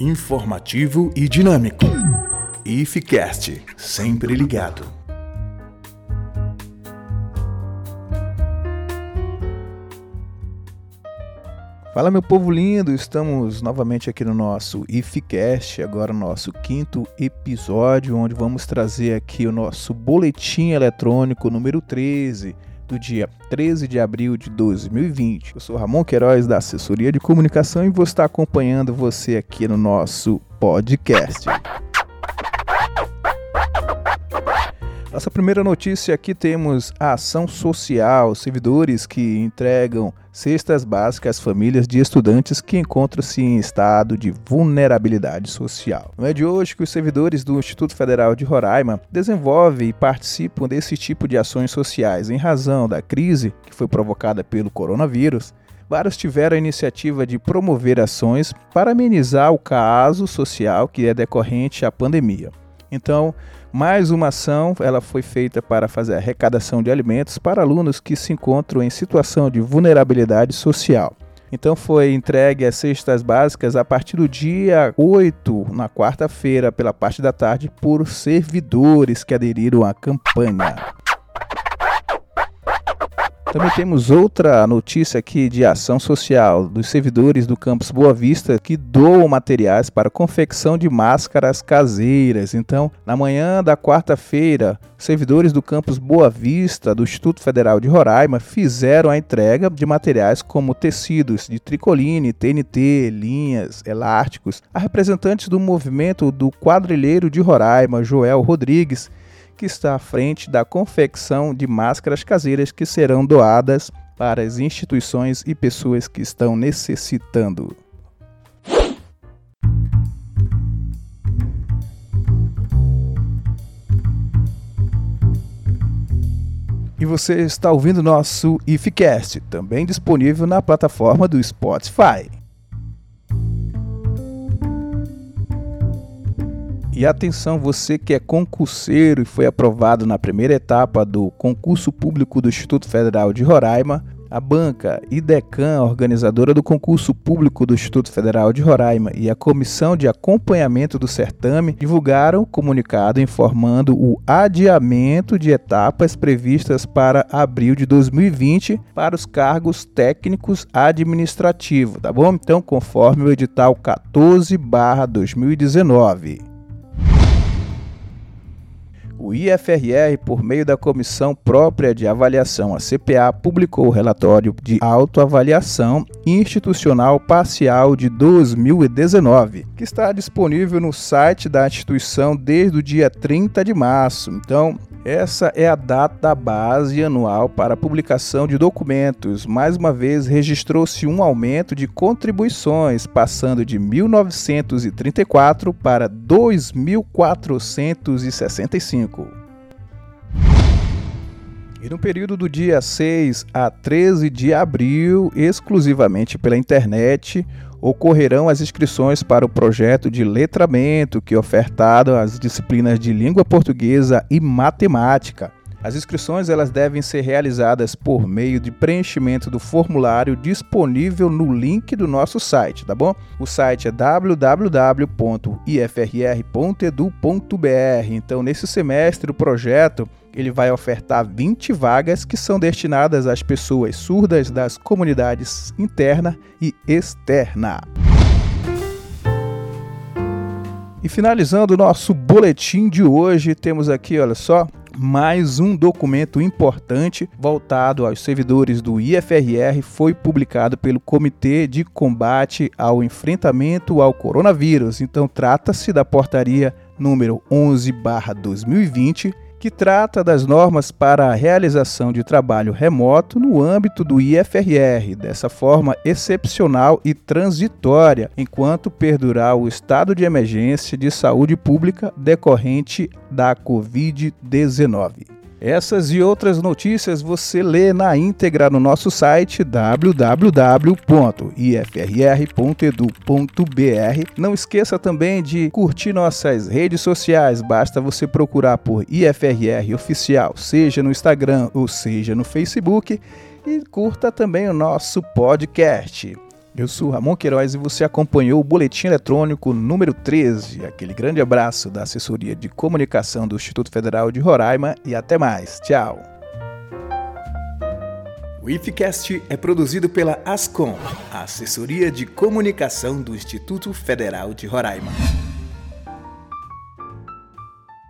informativo e dinâmico. IFCast, sempre ligado. Fala meu povo lindo, estamos novamente aqui no nosso IFCast, agora nosso quinto episódio, onde vamos trazer aqui o nosso boletim eletrônico número 13 do dia 13 de abril de 2020. Eu sou Ramon Queiroz, da Assessoria de Comunicação, e vou estar acompanhando você aqui no nosso podcast. Nossa primeira notícia aqui temos a ação social, servidores que entregam cestas básicas às famílias de estudantes que encontram-se em estado de vulnerabilidade social. Não é de hoje que os servidores do Instituto Federal de Roraima desenvolvem e participam desse tipo de ações sociais em razão da crise que foi provocada pelo coronavírus. Vários tiveram a iniciativa de promover ações para amenizar o caso social que é decorrente à pandemia. Então, mais uma ação, ela foi feita para fazer arrecadação de alimentos para alunos que se encontram em situação de vulnerabilidade social. Então foi entregue as cestas básicas a partir do dia 8, na quarta-feira, pela parte da tarde, por servidores que aderiram à campanha. Também temos outra notícia aqui de ação social dos servidores do campus Boa Vista que doam materiais para confecção de máscaras caseiras. Então, na manhã da quarta-feira, servidores do campus Boa Vista do Instituto Federal de Roraima fizeram a entrega de materiais como tecidos de tricoline, TNT, linhas, elásticos a representantes do movimento do quadrilheiro de Roraima, Joel Rodrigues, que está à frente da confecção de máscaras caseiras que serão doadas para as instituições e pessoas que estão necessitando. E você está ouvindo nosso IFCast, também disponível na plataforma do Spotify. E atenção, você que é concurseiro e foi aprovado na primeira etapa do concurso público do Instituto Federal de Roraima, a banca IDECAN, organizadora do concurso público do Instituto Federal de Roraima, e a comissão de acompanhamento do certame divulgaram comunicado informando o adiamento de etapas previstas para abril de 2020 para os cargos técnicos administrativos, tá bom? Então, conforme o edital 14/2019. O IFRR, por meio da Comissão Própria de Avaliação, a CPA, publicou o relatório de autoavaliação institucional parcial de 2019, que está disponível no site da instituição desde o dia 30 de março. Então, essa é a data base anual para a publicação de documentos. Mais uma vez, registrou-se um aumento de contribuições, passando de 1.934 para 2.465. E no período do dia 6 a 13 de abril, exclusivamente pela internet, ocorrerão as inscrições para o projeto de letramento que é ofertado as disciplinas de língua portuguesa e matemática. As inscrições elas devem ser realizadas por meio de preenchimento do formulário disponível no link do nosso site, tá bom? O site é www.ifrr.edu.br. Então, nesse semestre, o projeto ele vai ofertar 20 vagas que são destinadas às pessoas surdas das comunidades interna e externa. E finalizando o nosso boletim de hoje, temos aqui, olha só, mais um documento importante voltado aos servidores do IFRR foi publicado pelo Comitê de Combate ao Enfrentamento ao Coronavírus. Então trata-se da portaria número 11/2020 que trata das normas para a realização de trabalho remoto no âmbito do IFRR, dessa forma excepcional e transitória, enquanto perdurar o estado de emergência de saúde pública decorrente da Covid-19. Essas e outras notícias você lê na íntegra no nosso site www.ifrr.edu.br. Não esqueça também de curtir nossas redes sociais, basta você procurar por IFRR Oficial, seja no Instagram ou seja no Facebook, e curta também o nosso podcast. Eu sou Ramon Queiroz e você acompanhou o Boletim Eletrônico número 13. Aquele grande abraço da Assessoria de Comunicação do Instituto Federal de Roraima e até mais. Tchau. O IFCast é produzido pela Ascom, a Assessoria de Comunicação do Instituto Federal de Roraima.